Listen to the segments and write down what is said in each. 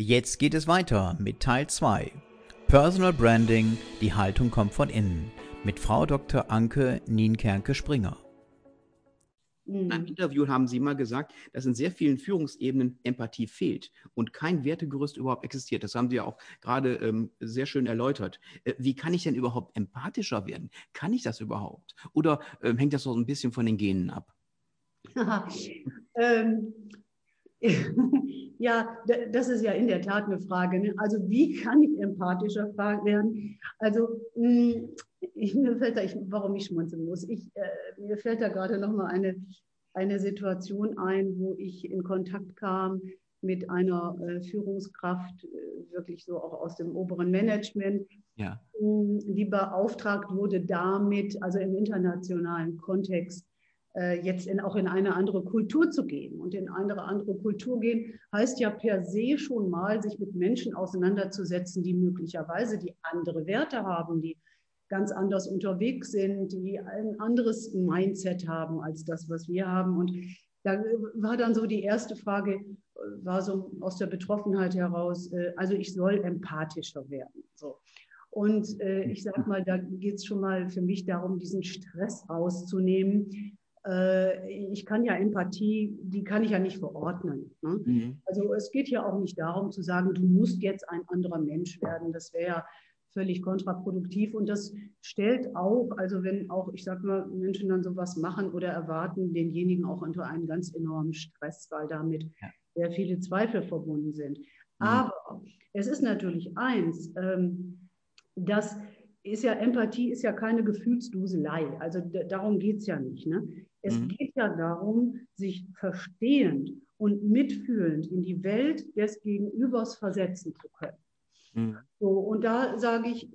Jetzt geht es weiter mit Teil 2. Personal Branding, die Haltung kommt von innen. Mit Frau Dr. Anke Nienkerke-Springer. In einem Interview haben Sie mal gesagt, dass in sehr vielen Führungsebenen Empathie fehlt und kein Wertegerüst überhaupt existiert. Das haben Sie ja auch gerade ähm, sehr schön erläutert. Äh, wie kann ich denn überhaupt empathischer werden? Kann ich das überhaupt? Oder ähm, hängt das so ein bisschen von den Genen ab? ähm, ja, das ist ja in der Tat eine Frage. Ne? Also wie kann ich empathischer werden? Also hm, ich, mir fällt da, ich, warum ich schmunzeln muss, ich, äh, mir fällt da gerade noch mal eine, eine Situation ein, wo ich in Kontakt kam mit einer äh, Führungskraft, äh, wirklich so auch aus dem oberen Management, ja. Hm, die beauftragt wurde damit, also im internationalen Kontext, jetzt in, auch in eine andere Kultur zu gehen. Und in eine andere Kultur gehen heißt ja per se schon mal, sich mit Menschen auseinanderzusetzen, die möglicherweise die andere Werte haben, die ganz anders unterwegs sind, die ein anderes Mindset haben als das, was wir haben. Und da war dann so die erste Frage, äh, war so aus der Betroffenheit heraus, äh, also ich soll empathischer werden. So. Und äh, ich sage mal, da geht es schon mal für mich darum, diesen Stress rauszunehmen, äh, ich kann ja Empathie, die kann ich ja nicht verordnen. Ne? Mhm. Also es geht ja auch nicht darum zu sagen, du musst jetzt ein anderer Mensch werden. Das wäre ja völlig kontraproduktiv und das stellt auch, also wenn auch, ich sage mal, Menschen dann sowas machen oder erwarten, denjenigen auch unter einen ganz enormen Stress, weil damit ja. sehr viele Zweifel verbunden sind. Mhm. Aber es ist natürlich eins, ähm, dass ist ja Empathie ist ja keine Gefühlsduselei. Also darum geht es ja nicht. Ne? Es mhm. geht ja darum, sich verstehend und mitfühlend in die Welt des Gegenübers versetzen zu können. Mhm. So, und da sage ich,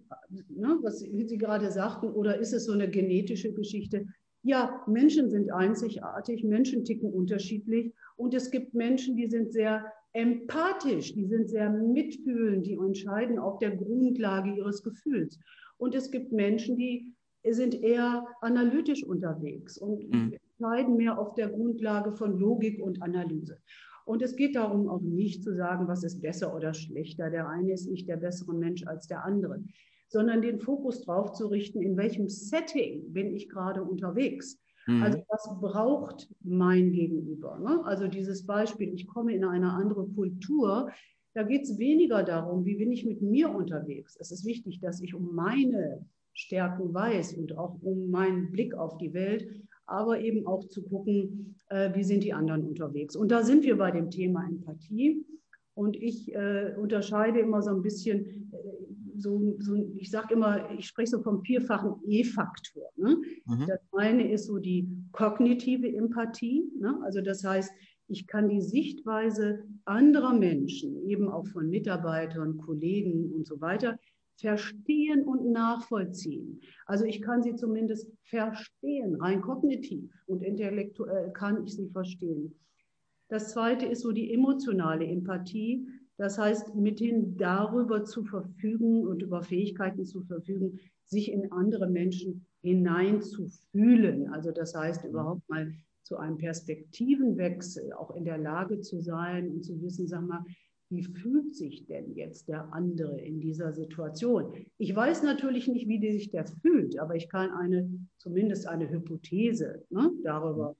ne, was Sie gerade sagten, oder ist es so eine genetische Geschichte? Ja, Menschen sind einzigartig, Menschen ticken unterschiedlich und es gibt Menschen, die sind sehr empathisch, die sind sehr mitfühlend, die entscheiden auf der Grundlage ihres Gefühls. Und es gibt Menschen, die sind eher analytisch unterwegs und mhm. entscheiden mehr auf der Grundlage von Logik und Analyse. Und es geht darum auch nicht zu sagen, was ist besser oder schlechter. Der eine ist nicht der bessere Mensch als der andere, sondern den Fokus darauf zu richten, in welchem Setting bin ich gerade unterwegs. Mhm. Also was braucht mein Gegenüber? Ne? Also dieses Beispiel, ich komme in eine andere Kultur, da geht es weniger darum, wie bin ich mit mir unterwegs. Es ist wichtig, dass ich um meine Stärken weiß und auch um meinen Blick auf die Welt, aber eben auch zu gucken, äh, wie sind die anderen unterwegs. Und da sind wir bei dem Thema Empathie. Und ich äh, unterscheide immer so ein bisschen, äh, so, so, ich sage immer, ich spreche so vom vierfachen E-Faktor. Ne? Mhm. Das eine ist so die kognitive Empathie. Ne? Also das heißt, ich kann die Sichtweise anderer Menschen, eben auch von Mitarbeitern, Kollegen und so weiter, verstehen und nachvollziehen. Also ich kann sie zumindest verstehen, rein kognitiv und intellektuell kann ich sie verstehen. Das zweite ist so die emotionale Empathie. Das heißt, mithin darüber zu verfügen und über Fähigkeiten zu verfügen, sich in andere Menschen hineinzufühlen. Also das heißt, mhm. überhaupt mal zu einem Perspektivenwechsel auch in der Lage zu sein und zu wissen, sag mal, wie fühlt sich denn jetzt der andere in dieser Situation? Ich weiß natürlich nicht, wie sich der fühlt, aber ich kann eine, zumindest eine Hypothese ne, darüber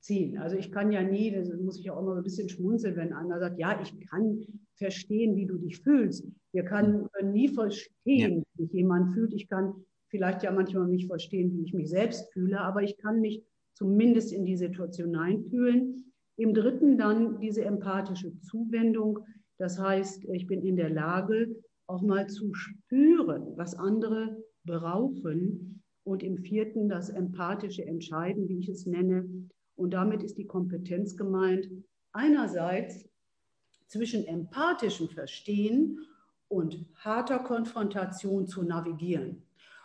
ziehen. Also ich kann ja nie, das muss ich auch immer ein bisschen schmunzeln, wenn einer sagt, ja, ich kann verstehen, wie du dich fühlst. Wir können, können nie verstehen, ja. wie sich jemand fühlt. Ich kann vielleicht ja manchmal nicht verstehen, wie ich mich selbst fühle, aber ich kann mich zumindest in die Situation hineinfühlen. Im dritten dann diese empathische Zuwendung. Das heißt, ich bin in der Lage, auch mal zu spüren, was andere brauchen. Und im vierten das empathische Entscheiden, wie ich es nenne. Und damit ist die Kompetenz gemeint, einerseits zwischen empathischem Verstehen und harter Konfrontation zu navigieren.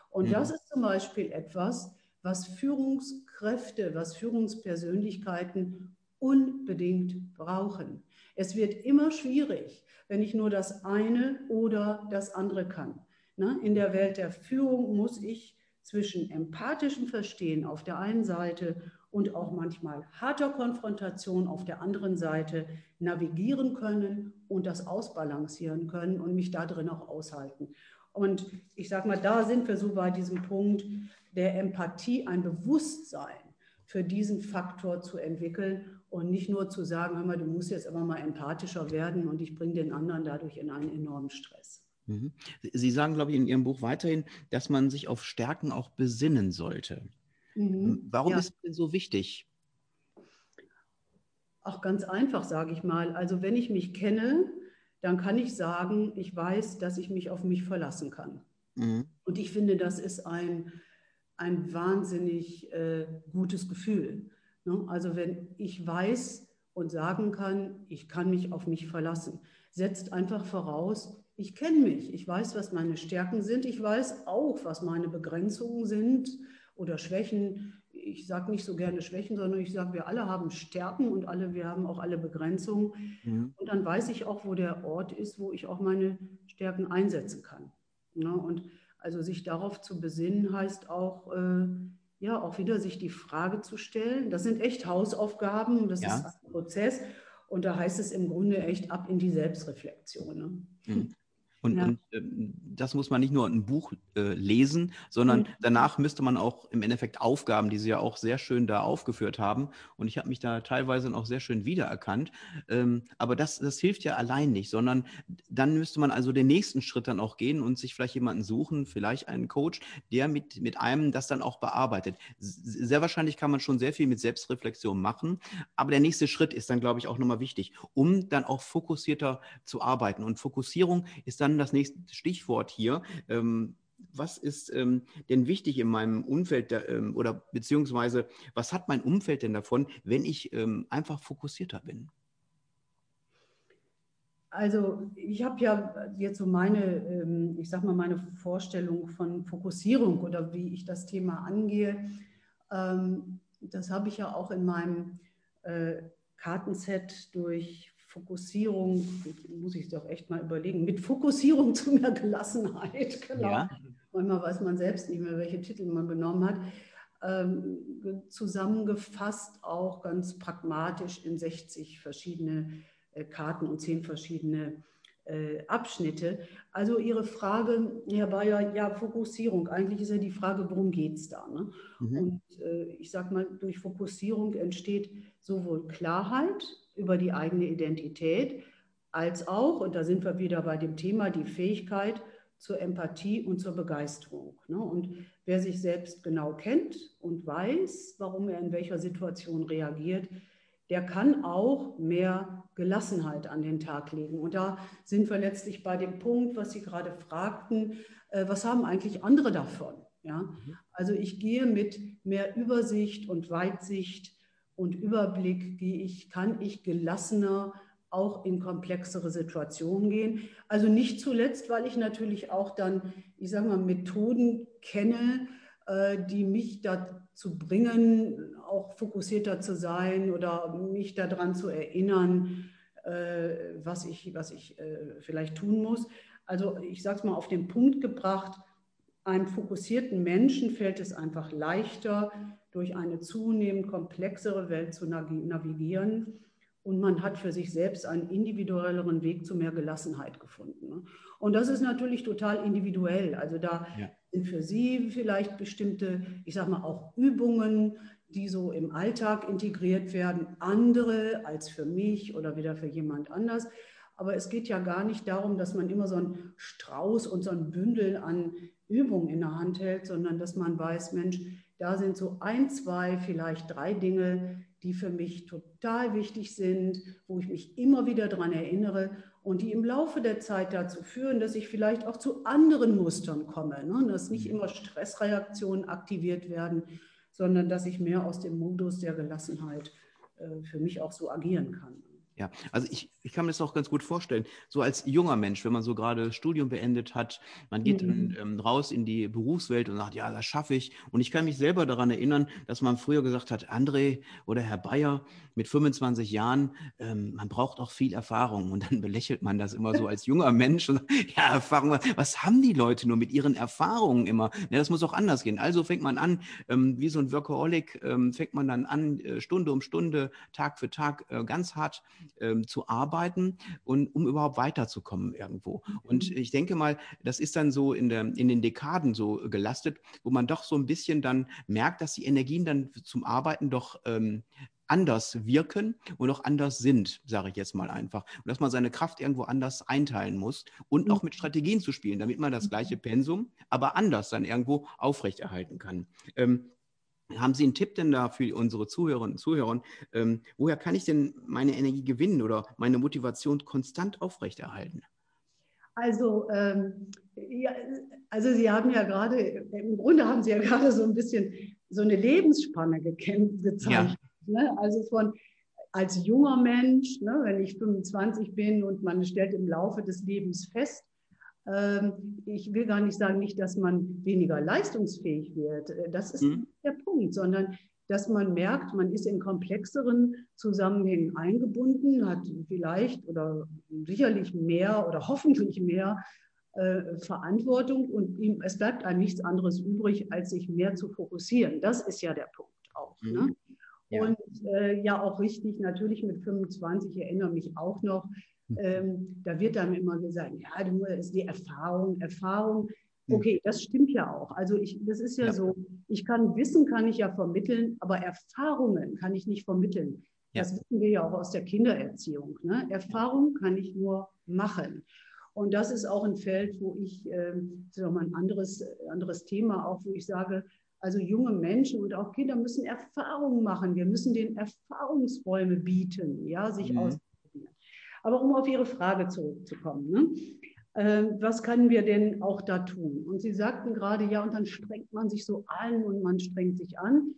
Und mhm. das ist zum Beispiel etwas, was Führungskräfte, was Führungspersönlichkeiten unbedingt brauchen. Es wird immer schwierig, wenn ich nur das eine oder das andere kann. Ne? In der Welt der Führung muss ich zwischen empathischem Verstehen auf der einen Seite und auch manchmal harter Konfrontation auf der anderen Seite navigieren können und das ausbalancieren können und mich da drin auch aushalten. Und ich sage mal, da sind wir so bei diesem Punkt der Empathie, ein Bewusstsein für diesen Faktor zu entwickeln und nicht nur zu sagen, hör mal, du musst jetzt aber mal empathischer werden und ich bringe den anderen dadurch in einen enormen Stress. Mhm. Sie sagen, glaube ich, in Ihrem Buch weiterhin, dass man sich auf Stärken auch besinnen sollte. Mhm. Warum ja. ist es denn so wichtig? Auch ganz einfach, sage ich mal. Also wenn ich mich kenne, dann kann ich sagen, ich weiß, dass ich mich auf mich verlassen kann. Mhm. Und ich finde, das ist ein, ein wahnsinnig äh, gutes Gefühl. Ne? Also wenn ich weiß und sagen kann, ich kann mich auf mich verlassen, setzt einfach voraus, ich kenne mich, ich weiß, was meine Stärken sind, ich weiß auch, was meine Begrenzungen sind oder Schwächen. Ich sage nicht so gerne Schwächen, sondern ich sage, wir alle haben Stärken und alle, wir haben auch alle Begrenzungen. Mhm. Und dann weiß ich auch, wo der Ort ist, wo ich auch meine Stärken einsetzen kann. Ja, ne? und also sich darauf zu besinnen, heißt auch, äh, ja, auch wieder sich die Frage zu stellen. Das sind echt Hausaufgaben, das ja. ist ein Prozess. Und da heißt es im Grunde echt ab in die Selbstreflexion. Ne? Mhm. Und, ja. und äh, das muss man nicht nur ein Buch äh, lesen, sondern mhm. danach müsste man auch im Endeffekt Aufgaben, die Sie ja auch sehr schön da aufgeführt haben. Und ich habe mich da teilweise auch sehr schön wiedererkannt. Ähm, aber das, das hilft ja allein nicht, sondern dann müsste man also den nächsten Schritt dann auch gehen und sich vielleicht jemanden suchen, vielleicht einen Coach, der mit, mit einem das dann auch bearbeitet. Sehr wahrscheinlich kann man schon sehr viel mit Selbstreflexion machen, aber der nächste Schritt ist dann, glaube ich, auch nochmal wichtig, um dann auch fokussierter zu arbeiten. Und Fokussierung ist dann das nächste Stichwort hier. Ähm, was ist ähm, denn wichtig in meinem Umfeld da, ähm, oder beziehungsweise was hat mein Umfeld denn davon, wenn ich ähm, einfach fokussierter bin? Also ich habe ja jetzt so meine, ähm, ich sag mal, meine Vorstellung von Fokussierung oder wie ich das Thema angehe. Ähm, das habe ich ja auch in meinem äh, Kartenset durch Fokussierung, muss ich doch echt mal überlegen, mit Fokussierung zu mehr Gelassenheit, genau. Ja. Manchmal weiß man selbst nicht mehr, welche Titel man genommen hat. Ähm, zusammengefasst auch ganz pragmatisch in 60 verschiedene äh, Karten und 10 verschiedene äh, Abschnitte. Also Ihre Frage, Herr Bayer, ja, Fokussierung. Eigentlich ist ja die Frage, worum geht es da? Ne? Mhm. Und äh, ich sage mal, durch Fokussierung entsteht sowohl Klarheit, über die eigene Identität, als auch, und da sind wir wieder bei dem Thema, die Fähigkeit zur Empathie und zur Begeisterung. Ne? Und wer sich selbst genau kennt und weiß, warum er in welcher Situation reagiert, der kann auch mehr Gelassenheit an den Tag legen. Und da sind wir letztlich bei dem Punkt, was Sie gerade fragten, äh, was haben eigentlich andere davon? Ja? Mhm. Also ich gehe mit mehr Übersicht und Weitsicht und Überblick gehe ich, kann ich gelassener auch in komplexere Situationen gehen. Also nicht zuletzt, weil ich natürlich auch dann, ich sage mal, Methoden kenne, äh, die mich dazu bringen, auch fokussierter zu sein oder mich daran zu erinnern, äh, was ich, was ich äh, vielleicht tun muss. Also ich sage es mal auf den Punkt gebracht, einem fokussierten Menschen fällt es einfach leichter, durch eine zunehmend komplexere Welt zu navigieren. Und man hat für sich selbst einen individuelleren Weg zu mehr Gelassenheit gefunden. Und das ist natürlich total individuell. Also da ja. sind für Sie vielleicht bestimmte, ich sage mal, auch Übungen, die so im Alltag integriert werden, andere als für mich oder wieder für jemand anders. Aber es geht ja gar nicht darum, dass man immer so einen Strauß und so ein Bündel an Übungen in der Hand hält, sondern dass man weiß, Mensch, da sind so ein, zwei, vielleicht drei Dinge, die für mich total wichtig sind, wo ich mich immer wieder daran erinnere und die im Laufe der Zeit dazu führen, dass ich vielleicht auch zu anderen Mustern komme, ne? dass nicht mhm. immer Stressreaktionen aktiviert werden, sondern dass ich mehr aus dem Modus der Gelassenheit äh, für mich auch so agieren kann. Ja, also ich, ich kann mir das auch ganz gut vorstellen. So als junger Mensch, wenn man so gerade Studium beendet hat, man geht mhm. dann ähm, raus in die Berufswelt und sagt, ja, das schaffe ich. Und ich kann mich selber daran erinnern, dass man früher gesagt hat, André oder Herr Bayer mit 25 Jahren, ähm, man braucht auch viel Erfahrung. Und dann belächelt man das immer so als junger Mensch. Und, ja, Erfahrung, was haben die Leute nur mit ihren Erfahrungen immer? Ja, das muss auch anders gehen. Also fängt man an, ähm, wie so ein Workaholic, ähm, fängt man dann an, äh, Stunde um Stunde, Tag für Tag äh, ganz hart ähm, zu arbeiten arbeiten und um überhaupt weiterzukommen irgendwo. Und mhm. ich denke mal, das ist dann so in, der, in den Dekaden so gelastet, wo man doch so ein bisschen dann merkt, dass die Energien dann zum Arbeiten doch ähm, anders wirken und auch anders sind, sage ich jetzt mal einfach. Und dass man seine Kraft irgendwo anders einteilen muss und auch mit mhm. Strategien zu spielen, damit man das mhm. gleiche Pensum, aber anders dann irgendwo aufrechterhalten kann. Ähm, haben Sie einen Tipp denn da für unsere Zuhörerinnen und Zuhörer? Ähm, woher kann ich denn meine Energie gewinnen oder meine Motivation konstant aufrechterhalten? Also, ähm, ja, also Sie haben ja gerade, im Grunde haben Sie ja gerade so ein bisschen so eine Lebensspanne gezeigt. Ja. Ne? Also von als junger Mensch, ne, wenn ich 25 bin und man stellt im Laufe des Lebens fest, ich will gar nicht sagen, nicht, dass man weniger leistungsfähig wird. Äh, das ist mhm. der Punkt, sondern dass man merkt, man ist in komplexeren Zusammenhängen eingebunden, hat vielleicht oder sicherlich mehr oder hoffentlich mehr äh, Verantwortung und ihm, es bleibt einem nichts anderes übrig, als sich mehr zu fokussieren. Das ist ja der Punkt auch. Mhm. Ne? Ja. Und äh, ja, auch richtig, natürlich mit 25 ich erinnere mich auch noch. Ähm, da wird dann immer gesagt, ja, du ist die Erfahrung, Erfahrung. Hm. Okay, das stimmt ja auch. Also ich, das ist ja, ja, so, ich kann Wissen kann ich ja vermitteln, aber Erfahrungen kann ich nicht vermitteln. Ja. Das wissen wir ja auch aus der Kindererziehung. Ne? Erfahrung kann ich nur machen. Und das ist auch ein Feld, wo ich, äh, das ist auch mal ein anderes, anderes Thema, auch wo ich sage, also junge Menschen und auch Kinder müssen Erfahrungen machen. Wir müssen den Erfahrungsräume bieten, ja, sich mhm. aus aber um auf Ihre Frage zurückzukommen, ne? äh, was können wir denn auch da tun? Und Sie sagten gerade, ja, und dann strengt man sich so an und man strengt sich an.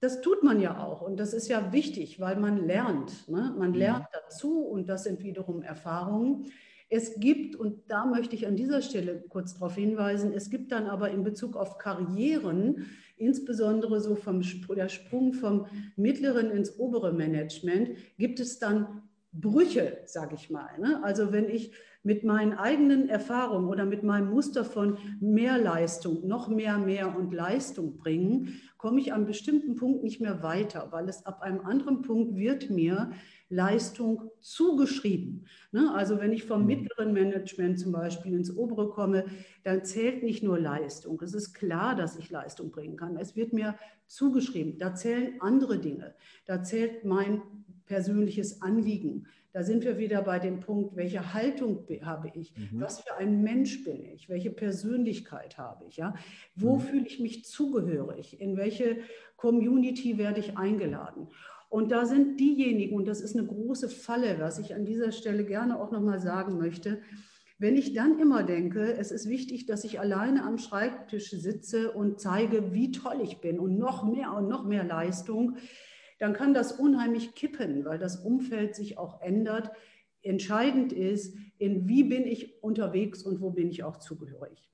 Das tut man ja auch und das ist ja wichtig, weil man lernt. Ne? Man mhm. lernt dazu und das sind wiederum Erfahrungen. Es gibt, und da möchte ich an dieser Stelle kurz darauf hinweisen, es gibt dann aber in Bezug auf Karrieren, insbesondere so vom der Sprung vom mittleren ins obere Management, gibt es dann Brüche, sage ich mal. Ne? Also wenn ich mit meinen eigenen Erfahrungen oder mit meinem Muster von mehr Leistung, noch mehr, mehr und Leistung bringen, komme ich an bestimmten Punkt nicht mehr weiter, weil es ab einem anderen Punkt wird mir Leistung zugeschrieben. Ne? Also wenn ich vom mhm. mittleren Management zum Beispiel ins obere komme, dann zählt nicht nur Leistung. Es ist klar, dass ich Leistung bringen kann. Es wird mir zugeschrieben. Da zählen andere Dinge. Da zählt mein persönliches Anliegen. Da sind wir wieder bei dem Punkt, welche Haltung habe ich? Mhm. Was für ein Mensch bin ich? Welche Persönlichkeit habe ich? Ja? Wo mhm. fühle ich mich zugehörig? In welche Community werde ich eingeladen? Und da sind diejenigen, und das ist eine große Falle, was ich an dieser Stelle gerne auch nochmal sagen möchte, wenn ich dann immer denke, es ist wichtig, dass ich alleine am Schreibtisch sitze und zeige, wie toll ich bin und noch mehr und noch mehr Leistung, dann kann das unheimlich kippen, weil das Umfeld sich auch ändert. Entscheidend ist, in wie bin ich unterwegs und wo bin ich auch zugehörig.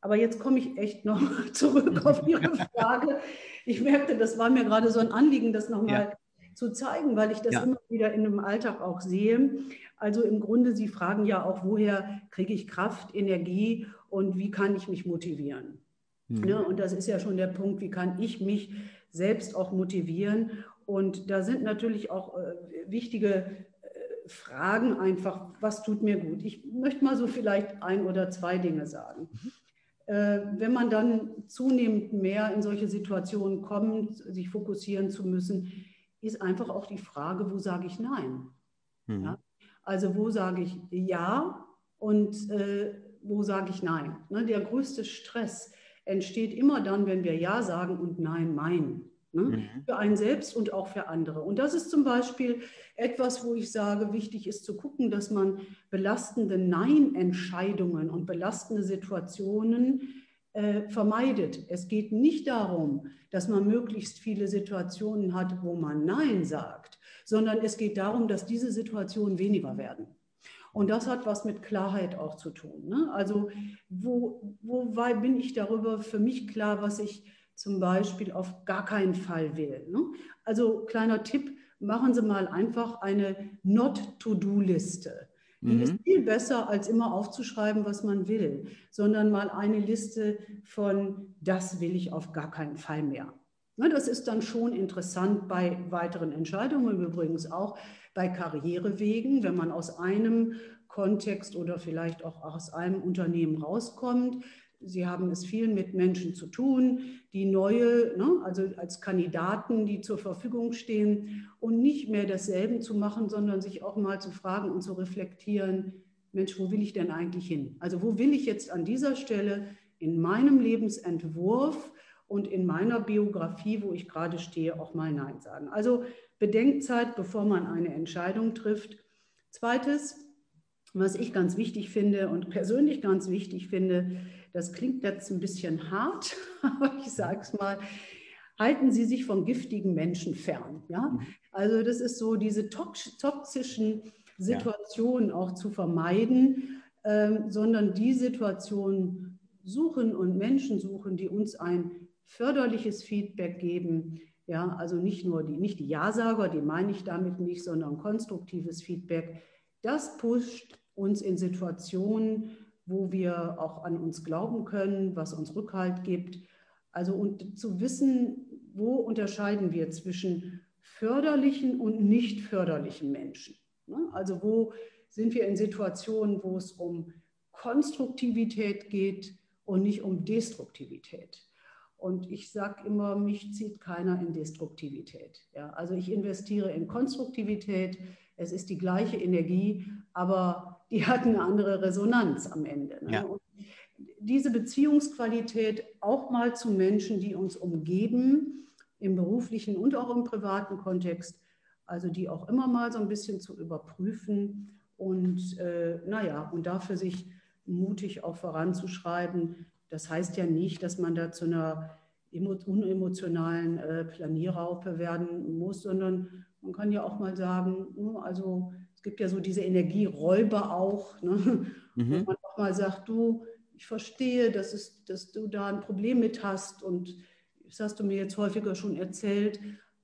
Aber jetzt komme ich echt noch zurück auf Ihre Frage. Ich merkte, das war mir gerade so ein Anliegen, das nochmal ja. zu zeigen, weil ich das ja. immer wieder in einem Alltag auch sehe. Also im Grunde, Sie fragen ja auch, woher kriege ich Kraft, Energie und wie kann ich mich motivieren? Mhm. Ne? Und das ist ja schon der Punkt, wie kann ich mich selbst auch motivieren? Und da sind natürlich auch äh, wichtige äh, Fragen einfach, was tut mir gut? Ich möchte mal so vielleicht ein oder zwei Dinge sagen. Mhm. Äh, wenn man dann zunehmend mehr in solche Situationen kommt, sich fokussieren zu müssen, ist einfach auch die Frage, wo sage ich Nein? Mhm. Ja? Also wo sage ich Ja und äh, wo sage ich Nein? Ne? Der größte Stress entsteht immer dann, wenn wir Ja sagen und Nein meinen. Ne? Mhm. Für einen selbst und auch für andere. Und das ist zum Beispiel etwas, wo ich sage, wichtig ist zu gucken, dass man belastende Nein-Entscheidungen und belastende Situationen äh, vermeidet. Es geht nicht darum, dass man möglichst viele Situationen hat, wo man Nein sagt, sondern es geht darum, dass diese Situationen weniger werden. Und das hat was mit Klarheit auch zu tun. Ne? Also wo, wo bin ich darüber für mich klar, was ich zum Beispiel auf gar keinen Fall will. Ne? Also kleiner Tipp, machen Sie mal einfach eine Not-to-Do-Liste. Die mhm. ist viel besser, als immer aufzuschreiben, was man will, sondern mal eine Liste von, das will ich auf gar keinen Fall mehr. Ne, das ist dann schon interessant bei weiteren Entscheidungen, übrigens auch bei Karrierewegen, wenn man aus einem Kontext oder vielleicht auch aus einem Unternehmen rauskommt. Sie haben es viel mit Menschen zu tun, die neue, ne, also als Kandidaten, die zur Verfügung stehen und nicht mehr dasselbe zu machen, sondern sich auch mal zu fragen und zu reflektieren, Mensch, wo will ich denn eigentlich hin? Also wo will ich jetzt an dieser Stelle in meinem Lebensentwurf und in meiner Biografie, wo ich gerade stehe, auch mal Nein sagen. Also Bedenkzeit, bevor man eine Entscheidung trifft. Zweites, was ich ganz wichtig finde und persönlich ganz wichtig finde, das klingt jetzt ein bisschen hart, aber ich sage es mal, halten Sie sich von giftigen Menschen fern. Ja? Mhm. Also das ist so, diese toxischen Situationen ja. auch zu vermeiden, ähm, sondern die Situationen suchen und Menschen suchen, die uns ein förderliches Feedback geben. Ja, also nicht nur die, nicht die Ja-Sager, die meine ich damit nicht, sondern konstruktives Feedback. Das pusht uns in Situationen, wo wir auch an uns glauben können, was uns Rückhalt gibt. Also und zu wissen, wo unterscheiden wir zwischen förderlichen und nicht förderlichen Menschen. Ne? Also wo sind wir in Situationen, wo es um Konstruktivität geht und nicht um Destruktivität. Und ich sage immer, mich zieht keiner in Destruktivität. Ja, also ich investiere in Konstruktivität. Es ist die gleiche Energie, aber die hat eine andere Resonanz am Ende. Ne? Ja. diese Beziehungsqualität auch mal zu Menschen, die uns umgeben, im beruflichen und auch im privaten Kontext, also die auch immer mal so ein bisschen zu überprüfen und äh, naja, und dafür sich mutig auch voranzuschreiben, das heißt ja nicht, dass man da zu einer unemotionalen äh, Planierraupe werden muss, sondern man kann ja auch mal sagen, hm, also gibt ja so diese Energieräuber auch, ne? mhm. wo man auch mal sagt, du, ich verstehe, dass, es, dass du da ein Problem mit hast und das hast du mir jetzt häufiger schon erzählt,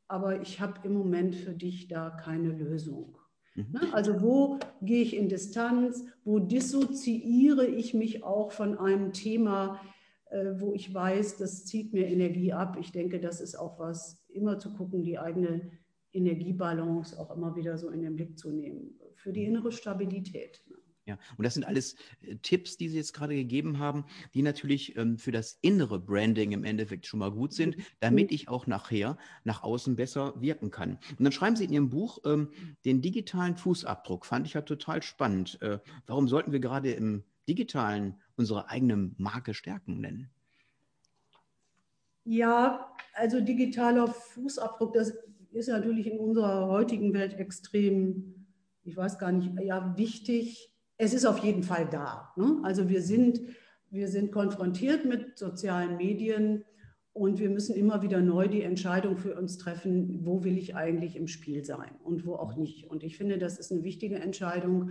aber ich habe im Moment für dich da keine Lösung. Mhm. Ne? Also wo gehe ich in Distanz, wo dissoziiere ich mich auch von einem Thema, äh, wo ich weiß, das zieht mir Energie ab. Ich denke, das ist auch was, immer zu gucken, die eigene Energiebalance auch immer wieder so in den Blick zu nehmen, für die innere Stabilität. Ne? Ja, und das sind alles äh, Tipps, die Sie jetzt gerade gegeben haben, die natürlich ähm, für das innere Branding im Endeffekt schon mal gut sind, damit ich auch nachher nach außen besser wirken kann. Und dann schreiben Sie in Ihrem Buch ähm, den digitalen Fußabdruck. Fand ich ja total spannend. Äh, warum sollten wir gerade im digitalen unsere eigene Marke stärken nennen? Ja, also digitaler Fußabdruck, das ist natürlich in unserer heutigen Welt extrem, ich weiß gar nicht, ja, wichtig es ist auf jeden Fall da. Ne? Also wir sind, wir sind konfrontiert mit sozialen Medien und wir müssen immer wieder neu die Entscheidung für uns treffen, wo will ich eigentlich im Spiel sein und wo auch nicht. Und ich finde, das ist eine wichtige Entscheidung.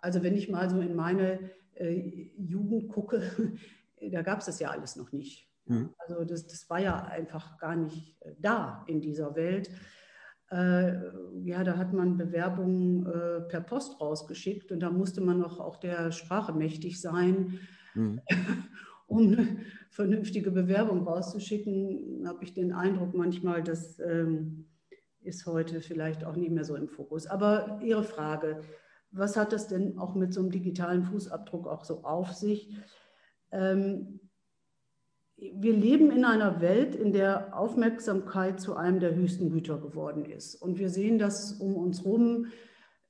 Also wenn ich mal so in meine äh, Jugend gucke, da gab es das ja alles noch nicht. Mhm. Also das, das war ja einfach gar nicht äh, da in dieser Welt. Äh, ja, da hat man Bewerbungen äh, per Post rausgeschickt und da musste man noch auch der Sprache mächtig sein, mhm. um eine vernünftige Bewerbung rauszuschicken. Habe ich den Eindruck manchmal, das ähm, ist heute vielleicht auch nicht mehr so im Fokus. Aber Ihre Frage, was hat das denn auch mit so einem digitalen Fußabdruck auch so auf sich? Ähm, wir leben in einer Welt, in der Aufmerksamkeit zu einem der höchsten Güter geworden ist. Und wir sehen das um uns herum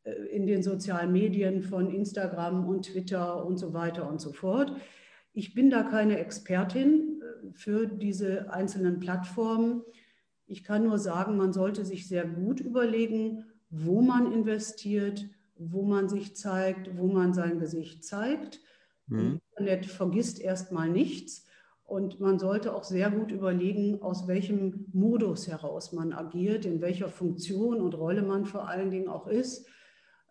äh, in den sozialen Medien von Instagram und Twitter und so weiter und so fort. Ich bin da keine Expertin äh, für diese einzelnen Plattformen. Ich kann nur sagen, man sollte sich sehr gut überlegen, wo man investiert, wo man sich zeigt, wo man sein Gesicht zeigt. Mhm. Internet vergisst erstmal nichts. Und man sollte auch sehr gut überlegen, aus welchem Modus heraus man agiert, in welcher Funktion und Rolle man vor allen Dingen auch ist.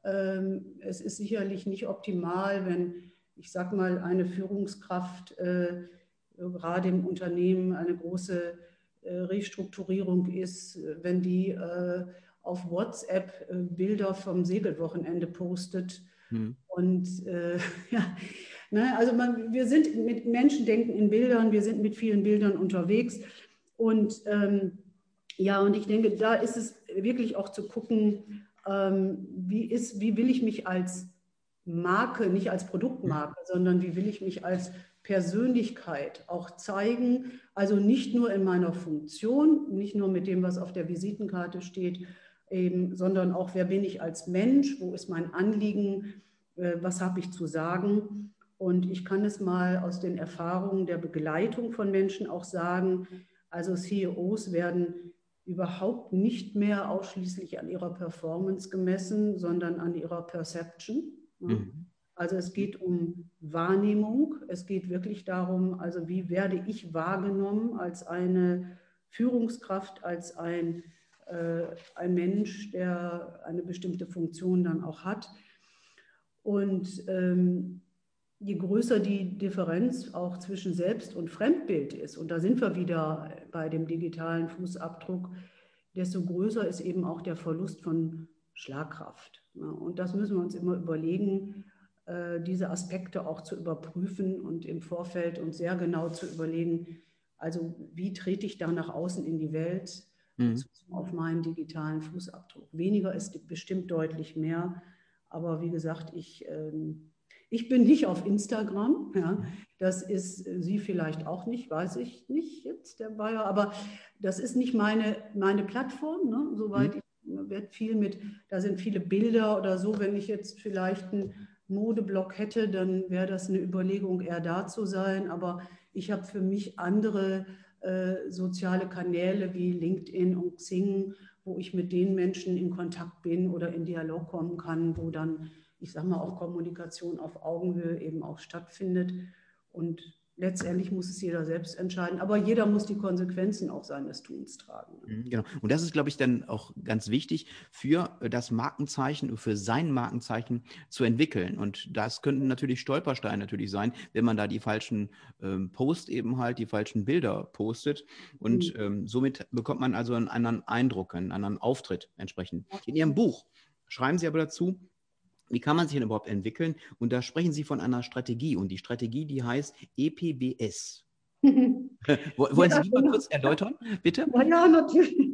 Ähm, es ist sicherlich nicht optimal, wenn, ich sage mal, eine Führungskraft äh, gerade im Unternehmen eine große äh, Restrukturierung ist, wenn die äh, auf WhatsApp Bilder vom Segelwochenende postet. Hm. Und ja, Ne? Also man, wir sind mit Menschen denken in Bildern, wir sind mit vielen Bildern unterwegs. Und ähm, ja, und ich denke, da ist es wirklich auch zu gucken, ähm, wie, ist, wie will ich mich als Marke, nicht als Produktmarke, sondern wie will ich mich als Persönlichkeit auch zeigen. Also nicht nur in meiner Funktion, nicht nur mit dem, was auf der Visitenkarte steht, eben, sondern auch, wer bin ich als Mensch, wo ist mein Anliegen, äh, was habe ich zu sagen. Und ich kann es mal aus den Erfahrungen der Begleitung von Menschen auch sagen, also CEOs werden überhaupt nicht mehr ausschließlich an ihrer Performance gemessen, sondern an ihrer Perception. Mhm. Also es geht um Wahrnehmung, es geht wirklich darum, also wie werde ich wahrgenommen als eine Führungskraft, als ein, äh, ein Mensch, der eine bestimmte Funktion dann auch hat. Und ähm, je größer die Differenz auch zwischen Selbst- und Fremdbild ist, und da sind wir wieder bei dem digitalen Fußabdruck, desto größer ist eben auch der Verlust von Schlagkraft. Und das müssen wir uns immer überlegen, äh, diese Aspekte auch zu überprüfen und im Vorfeld uns sehr genau zu überlegen, also wie trete ich da nach außen in die Welt mhm. auf meinen digitalen Fußabdruck. Weniger ist bestimmt deutlich mehr, aber wie gesagt, ich ähm, ich bin nicht auf Instagram. Ja. Das ist Sie vielleicht auch nicht, weiß ich nicht jetzt, der Bayer. Aber das ist nicht meine, meine Plattform. Ne? Soweit mhm. ich werde viel mit, da sind viele Bilder oder so. Wenn ich jetzt vielleicht einen Modeblock hätte, dann wäre das eine Überlegung, eher da zu sein. Aber ich habe für mich andere äh, soziale Kanäle wie LinkedIn und Xing, wo ich mit den Menschen in Kontakt bin oder in Dialog kommen kann, wo dann ich sage mal, auch Kommunikation auf Augenhöhe eben auch stattfindet. Und letztendlich muss es jeder selbst entscheiden, aber jeder muss die Konsequenzen auch seines Tuns tragen. Mhm, genau. Und das ist, glaube ich, dann auch ganz wichtig für das Markenzeichen, für sein Markenzeichen zu entwickeln. Und das könnten natürlich Stolpersteine natürlich sein, wenn man da die falschen ähm, Post eben halt, die falschen Bilder postet. Und mhm. ähm, somit bekommt man also einen anderen Eindruck, einen anderen Auftritt entsprechend. In Ihrem Buch schreiben Sie aber dazu, wie kann man sich denn überhaupt entwickeln? Und da sprechen Sie von einer Strategie. Und die Strategie, die heißt EPBS. Wollen Sie die mal kurz erläutern, bitte? Ja, natürlich.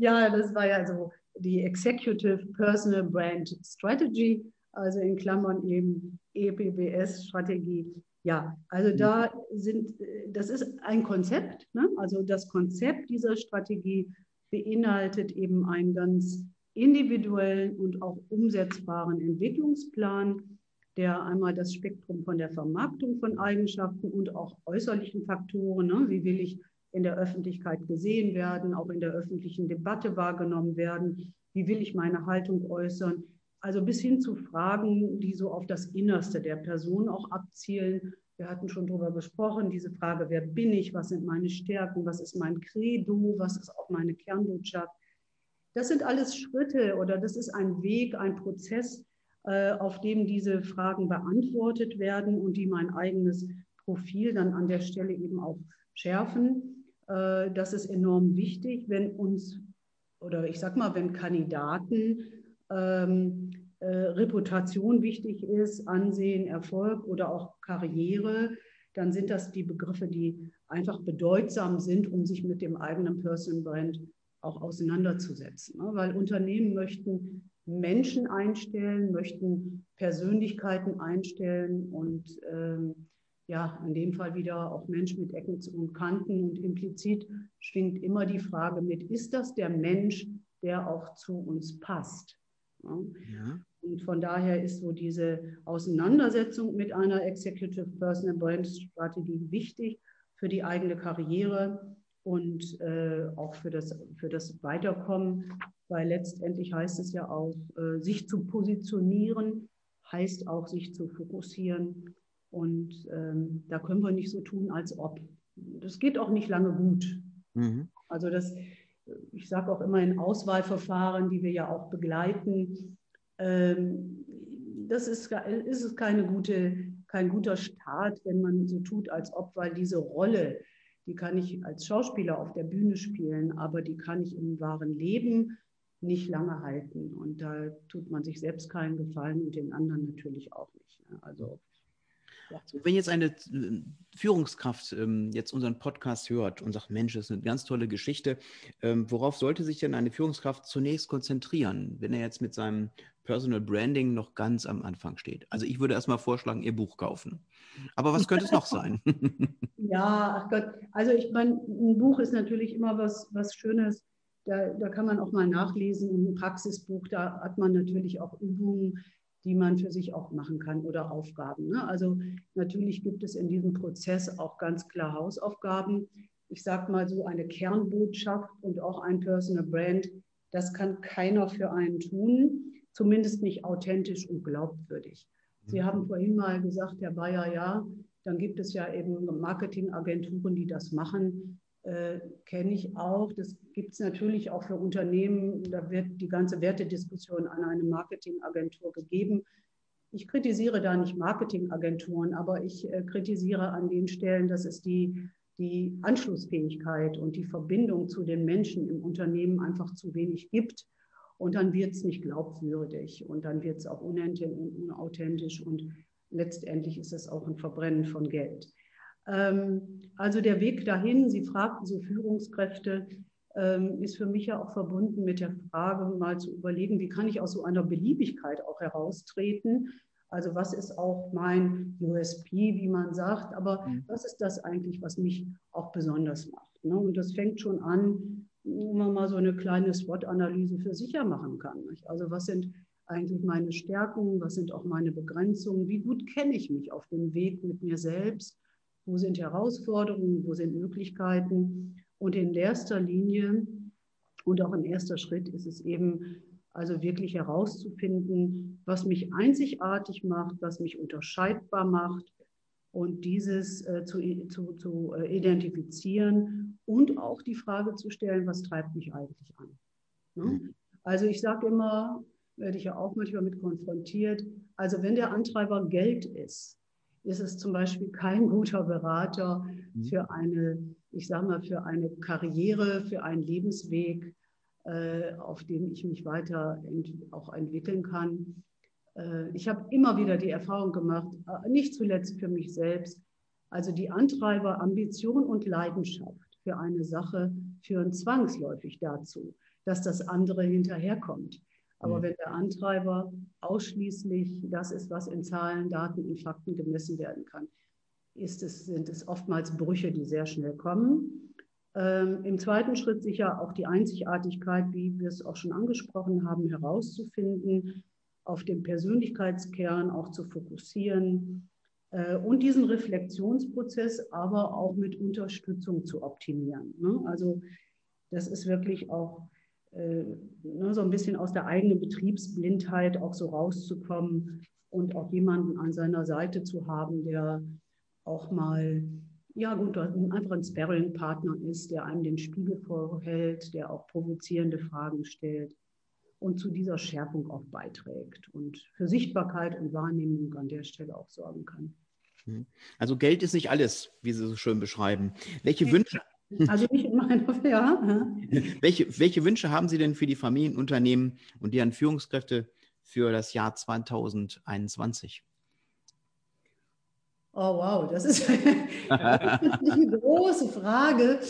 Ja, das war ja so die Executive Personal Brand Strategy, also in Klammern eben EPBS-Strategie. Ja, also da sind, das ist ein Konzept. Ne? Also das Konzept dieser Strategie beinhaltet eben ein ganz individuellen und auch umsetzbaren Entwicklungsplan, der einmal das Spektrum von der Vermarktung von Eigenschaften und auch äußerlichen Faktoren, ne, wie will ich in der Öffentlichkeit gesehen werden, auch in der öffentlichen Debatte wahrgenommen werden, wie will ich meine Haltung äußern, also bis hin zu Fragen, die so auf das Innerste der Person auch abzielen. Wir hatten schon darüber gesprochen, diese Frage, wer bin ich, was sind meine Stärken, was ist mein Credo, was ist auch meine Kernbotschaft. Das sind alles Schritte oder das ist ein Weg, ein Prozess, äh, auf dem diese Fragen beantwortet werden und die mein eigenes Profil dann an der Stelle eben auch schärfen. Äh, das ist enorm wichtig, wenn uns oder ich sag mal, wenn Kandidaten ähm, äh, Reputation wichtig ist, Ansehen, Erfolg oder auch Karriere, dann sind das die Begriffe, die einfach bedeutsam sind, um sich mit dem eigenen Personal Brand auch auseinanderzusetzen. Ne? Weil Unternehmen möchten Menschen einstellen, möchten Persönlichkeiten einstellen und ähm, ja, in dem Fall wieder auch Menschen mit Ecken und Kanten und implizit schwingt immer die Frage mit, ist das der Mensch, der auch zu uns passt? Ne? Ja. Und von daher ist so diese Auseinandersetzung mit einer Executive Personal Brand Strategie wichtig für die eigene Karriere und äh, auch für das, für das Weiterkommen, weil letztendlich heißt es ja auch, äh, sich zu positionieren, heißt auch, sich zu fokussieren. Und ähm, da können wir nicht so tun, als ob. das geht auch nicht lange gut. Mhm. Also das, ich sage auch immer in Auswahlverfahren, die wir ja auch begleiten, ähm, das ist, ist es keine gute, kein guter Start, wenn man so tut, als ob, weil diese Rolle, die kann ich als Schauspieler auf der Bühne spielen, aber die kann ich im wahren Leben nicht lange halten. Und da tut man sich selbst keinen Gefallen und den anderen natürlich auch nicht. Ne? Also ja. wenn jetzt eine äh, Führungskraft ähm, jetzt unseren Podcast hört und sagt, Mensch, das ist eine ganz tolle Geschichte, ähm, worauf sollte sich denn eine Führungskraft zunächst konzentrieren, wenn er jetzt mit seinem Personal Branding noch ganz am Anfang steht? Also ich würde erstmal vorschlagen, ihr Buch kaufen. Aber was könnte es noch sein? ja, ach Gott, also ich meine, ein Buch ist natürlich immer was, was Schönes. Da, da kann man auch mal nachlesen. Ein Praxisbuch, da hat man natürlich auch Übungen die man für sich auch machen kann oder Aufgaben. Ne? Also natürlich gibt es in diesem Prozess auch ganz klar Hausaufgaben. Ich sage mal so eine Kernbotschaft und auch ein Personal Brand, das kann keiner für einen tun, zumindest nicht authentisch und glaubwürdig. Sie haben vorhin mal gesagt, Herr Bayer, ja, dann gibt es ja eben Marketingagenturen, die das machen äh, kenne ich auch. Das gibt es natürlich auch für Unternehmen. Da wird die ganze Wertediskussion an eine Marketingagentur gegeben. Ich kritisiere da nicht Marketingagenturen, aber ich äh, kritisiere an den Stellen, dass es die, die Anschlussfähigkeit und die Verbindung zu den Menschen im Unternehmen einfach zu wenig gibt. Und dann wird es nicht glaubwürdig und dann wird es auch unauthentisch und letztendlich ist es auch ein Verbrennen von Geld. Ähm, also der Weg dahin, Sie fragten so Führungskräfte, ähm, ist für mich ja auch verbunden mit der Frage, mal zu überlegen, wie kann ich aus so einer Beliebigkeit auch heraustreten? Also was ist auch mein USP, wie man sagt, aber mhm. was ist das eigentlich, was mich auch besonders macht? Ne? Und das fängt schon an, wo man mal so eine kleine SWOT-Analyse für sicher machen kann. Also was sind eigentlich meine Stärken, was sind auch meine Begrenzungen, wie gut kenne ich mich auf dem Weg mit mir selbst wo sind Herausforderungen, wo sind Möglichkeiten. Und in erster Linie und auch ein erster Schritt ist es eben, also wirklich herauszufinden, was mich einzigartig macht, was mich unterscheidbar macht und dieses äh, zu, zu, zu äh, identifizieren und auch die Frage zu stellen, was treibt mich eigentlich an. Ne? Mhm. Also ich sage immer, werde ich ja auch manchmal mit konfrontiert, also wenn der Antreiber Geld ist, ist es zum Beispiel kein guter Berater mhm. für eine, ich sage mal, für eine Karriere, für einen Lebensweg, äh, auf dem ich mich weiter ent auch entwickeln kann. Äh, ich habe immer wieder die Erfahrung gemacht, äh, nicht zuletzt für mich selbst, also die Antreiber Ambition und Leidenschaft für eine Sache führen zwangsläufig dazu, dass das andere hinterherkommt. Aber mhm. wenn der Antreiber ausschließlich das ist, was in Zahlen, Daten und Fakten gemessen werden kann, ist es, sind es oftmals Brüche, die sehr schnell kommen. Ähm, Im zweiten Schritt sicher auch die Einzigartigkeit, wie wir es auch schon angesprochen haben, herauszufinden, auf den Persönlichkeitskern auch zu fokussieren äh, und diesen Reflexionsprozess aber auch mit Unterstützung zu optimieren. Ne? Also das ist wirklich auch ne, so ein bisschen aus der eigenen Betriebsblindheit auch so rauszukommen und auch jemanden an seiner Seite zu haben, der auch mal, ja gut, einfach ein Sparring-Partner ist, der einem den Spiegel vorhält, der auch provozierende Fragen stellt und zu dieser Schärfung auch beiträgt und für Sichtbarkeit und Wahrnehmung an der Stelle auch sorgen kann. Mhm. Also Geld ist nicht alles, wie Sie so schön beschreiben. Welche Wünsche, also nicht in meiner, ja. Welche, welche Wünsche haben Sie denn für die Familienunternehmen und deren Führungskräfte für das Jahr 2021? Oh wow, das ist, eine große Frage.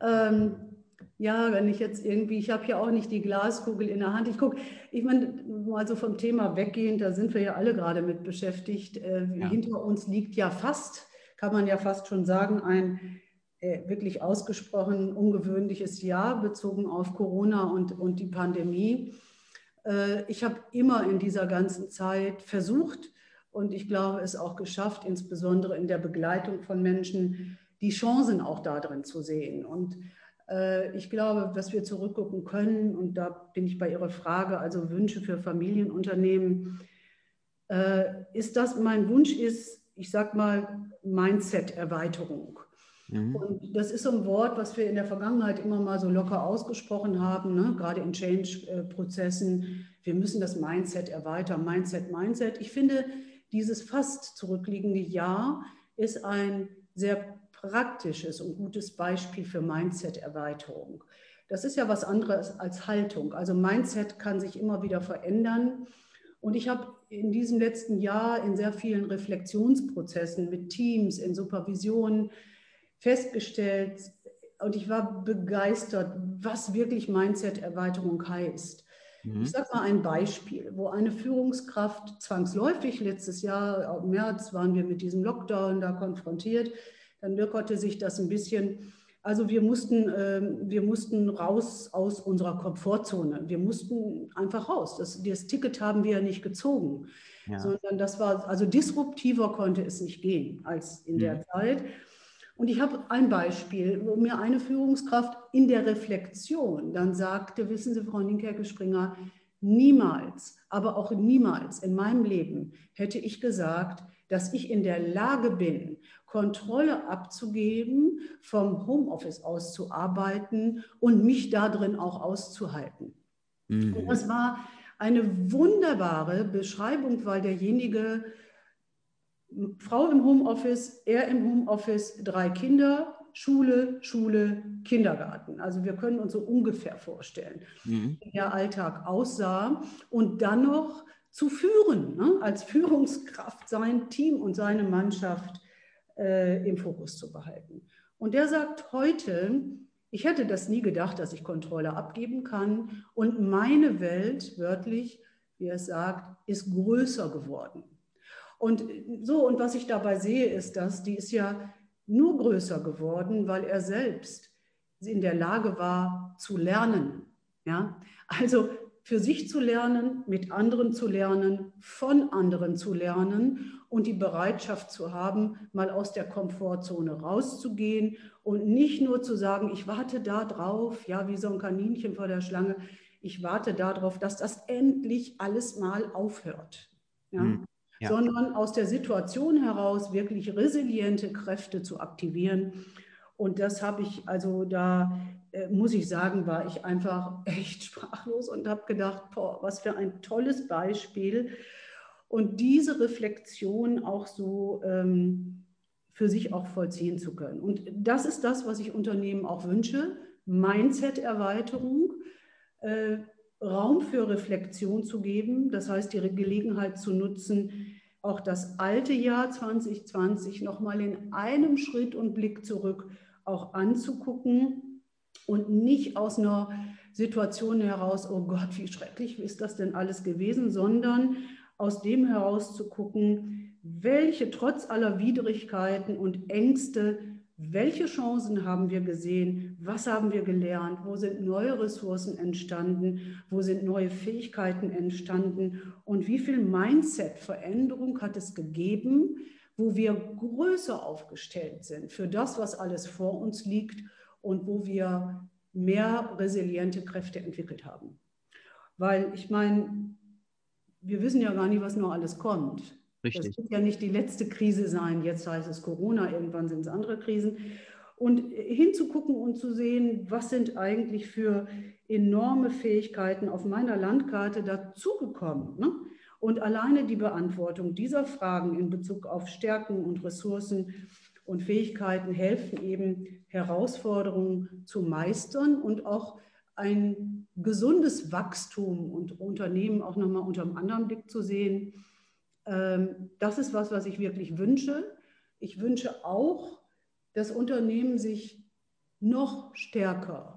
Ähm, ja, wenn ich jetzt irgendwie, ich habe ja auch nicht die Glaskugel in der Hand. Ich gucke, ich meine, mal so vom Thema weggehend, da sind wir ja alle gerade mit beschäftigt. Äh, ja. Hinter uns liegt ja fast, kann man ja fast schon sagen, ein wirklich ausgesprochen ungewöhnliches Jahr bezogen auf Corona und, und die Pandemie. Äh, ich habe immer in dieser ganzen Zeit versucht und ich glaube es auch geschafft, insbesondere in der Begleitung von Menschen, die Chancen auch darin zu sehen. Und äh, ich glaube, dass wir zurückgucken können, und da bin ich bei Ihrer Frage, also Wünsche für Familienunternehmen, ist das, mein Wunsch ist, ich sage mal, Mindset-Erweiterung. Mhm. Und das ist so ein Wort, was wir in der Vergangenheit immer mal so locker ausgesprochen haben, ne? gerade in Change-Prozessen. Wir müssen das Mindset erweitern, Mindset, Mindset. Ich finde, dieses fast zurückliegende Jahr ist ein sehr praktisches und gutes Beispiel für Mindset-Erweiterung. Das ist ja was anderes als Haltung. Also Mindset kann sich immer wieder verändern. Und ich habe in diesem letzten Jahr in sehr vielen Reflexionsprozessen mit Teams, in Supervisionen festgestellt, und ich war begeistert, was wirklich Mindset-Erweiterung heißt. Mhm. Ich sage mal ein Beispiel, wo eine Führungskraft zwangsläufig, letztes Jahr im März waren wir mit diesem Lockdown da konfrontiert, dann lockerte sich das ein bisschen. Also wir mussten, äh, wir mussten raus aus unserer Komfortzone. Wir mussten einfach raus. Das, das Ticket haben wir ja nicht gezogen, ja. sondern das war, also disruptiver konnte es nicht gehen als in mhm. der Zeit. Und ich habe ein Beispiel, wo mir eine Führungskraft in der Reflexion dann sagte, wissen Sie, Frau Ninkerke-Springer, niemals, aber auch niemals in meinem Leben hätte ich gesagt, dass ich in der Lage bin, Kontrolle abzugeben, vom Homeoffice aus zu arbeiten und mich darin auch auszuhalten. Mhm. Und das war eine wunderbare Beschreibung, weil derjenige, Frau im Homeoffice, er im Homeoffice, drei Kinder, Schule, Schule, Kindergarten. Also wir können uns so ungefähr vorstellen, mhm. wie der Alltag aussah. Und dann noch zu führen, ne? als Führungskraft sein Team und seine Mannschaft äh, im Fokus zu behalten. Und der sagt heute, ich hätte das nie gedacht, dass ich Kontrolle abgeben kann. Und meine Welt, wörtlich, wie er es sagt, ist größer geworden. Und so, und was ich dabei sehe, ist, dass die ist ja nur größer geworden, weil er selbst in der Lage war zu lernen. Ja? Also für sich zu lernen, mit anderen zu lernen, von anderen zu lernen und die Bereitschaft zu haben, mal aus der Komfortzone rauszugehen und nicht nur zu sagen, ich warte da drauf, ja, wie so ein Kaninchen vor der Schlange, ich warte darauf, dass das endlich alles mal aufhört. Ja? Hm, ja. Sondern aus der Situation heraus wirklich resiliente Kräfte zu aktivieren. Und das habe ich also da äh, muss ich sagen, war ich einfach echt sprachlos und habe gedacht, boah, was für ein tolles Beispiel. Und diese Reflexion auch so ähm, für sich auch vollziehen zu können. Und das ist das, was ich Unternehmen auch wünsche. Mindset-Erweiterung, äh, Raum für Reflexion zu geben, das heißt die Gelegenheit zu nutzen, auch das alte Jahr 2020 nochmal in einem Schritt und Blick zurück auch anzugucken und nicht aus einer Situation heraus, oh Gott, wie schrecklich ist das denn alles gewesen, sondern aus dem heraus zu gucken, welche trotz aller Widrigkeiten und Ängste, welche Chancen haben wir gesehen, was haben wir gelernt, wo sind neue Ressourcen entstanden, wo sind neue Fähigkeiten entstanden und wie viel Mindset-Veränderung hat es gegeben, wo wir größer aufgestellt sind für das, was alles vor uns liegt und wo wir mehr resiliente Kräfte entwickelt haben. Weil ich meine, wir wissen ja gar nicht, was noch alles kommt. Richtig. Das wird ja nicht die letzte Krise sein. Jetzt heißt es Corona, irgendwann sind es andere Krisen. Und hinzugucken und zu sehen, was sind eigentlich für enorme Fähigkeiten auf meiner Landkarte dazugekommen. Ne? Und alleine die Beantwortung dieser Fragen in Bezug auf Stärken und Ressourcen und Fähigkeiten helfen eben, Herausforderungen zu meistern und auch ein gesundes Wachstum und Unternehmen auch nochmal unter einem anderen Blick zu sehen. Ähm, das ist was, was ich wirklich wünsche. Ich wünsche auch, dass Unternehmen sich noch stärker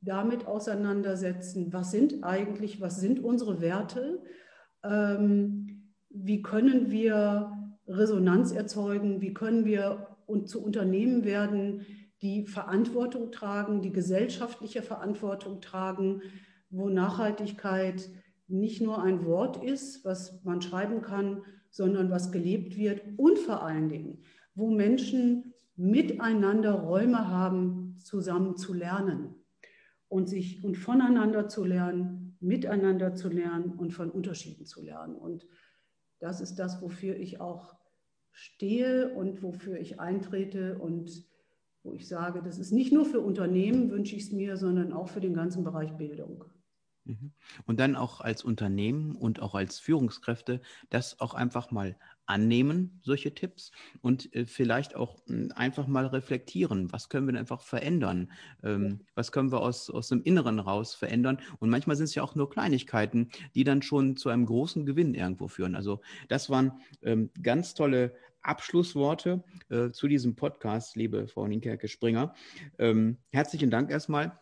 damit auseinandersetzen, was sind eigentlich, was sind unsere Werte, ähm, wie können wir Resonanz erzeugen, wie können wir zu Unternehmen werden, die Verantwortung tragen, die gesellschaftliche Verantwortung tragen, wo Nachhaltigkeit nicht nur ein Wort ist, was man schreiben kann, sondern was gelebt wird und vor allen Dingen, wo Menschen miteinander Räume haben, zusammen zu lernen und sich und voneinander zu lernen, miteinander zu lernen und von Unterschieden zu lernen. Und das ist das, wofür ich auch stehe und wofür ich eintrete. Und wo ich sage, das ist nicht nur für Unternehmen, wünsche ich es mir, sondern auch für den ganzen Bereich Bildung. Mhm. Und dann auch als Unternehmen und auch als Führungskräfte das auch einfach mal annehmen, solche Tipps, und äh, vielleicht auch hm, einfach mal reflektieren. Was können wir denn einfach verändern? Ähm, was können wir aus, aus dem Inneren raus verändern? Und manchmal sind es ja auch nur Kleinigkeiten, die dann schon zu einem großen Gewinn irgendwo führen. Also das waren ähm, ganz tolle Abschlussworte äh, zu diesem Podcast, liebe Frau Nienkerke-Springer. Ähm, herzlichen Dank erstmal.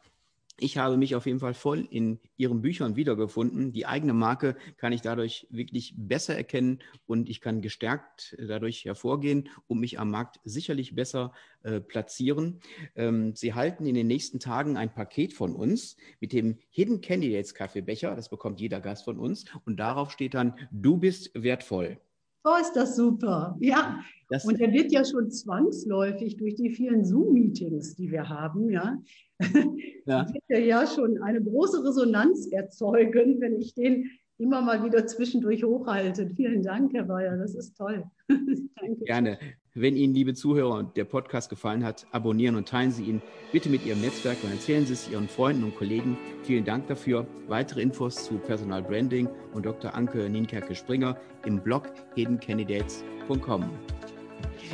Ich habe mich auf jeden Fall voll in Ihren Büchern wiedergefunden. Die eigene Marke kann ich dadurch wirklich besser erkennen und ich kann gestärkt dadurch hervorgehen und mich am Markt sicherlich besser äh, platzieren. Ähm, Sie halten in den nächsten Tagen ein Paket von uns mit dem Hidden Candidates Kaffeebecher. Das bekommt jeder Gast von uns und darauf steht dann, du bist wertvoll. Oh, ist das super. Ja. Das und er wird ja schon zwangsläufig durch die vielen Zoom-Meetings, die wir haben, ja, ja. wird er ja schon eine große Resonanz erzeugen, wenn ich den immer mal wieder zwischendurch hochhalte. Vielen Dank, Herr Bayer, das ist toll. Gerne. Wenn Ihnen, liebe Zuhörer, der Podcast gefallen hat, abonnieren und teilen Sie ihn bitte mit Ihrem Netzwerk und erzählen Sie es Ihren Freunden und Kollegen. Vielen Dank dafür. Weitere Infos zu Personal Branding und Dr. Anke Nienkerke-Springer im Blog hiddencandidates.com.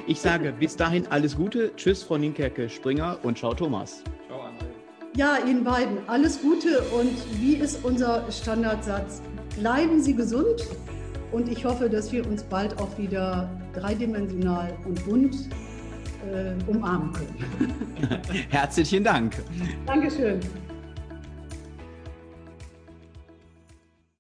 Ich sage bis dahin alles Gute. Tschüss, Frau Nienkerke-Springer und ciao, Thomas. Ciao, André. Ja, Ihnen beiden alles Gute und wie ist unser Standardsatz? Bleiben Sie gesund und ich hoffe, dass wir uns bald auch wieder dreidimensional und bunt äh, umarmen können. Herzlichen Dank. Dankeschön.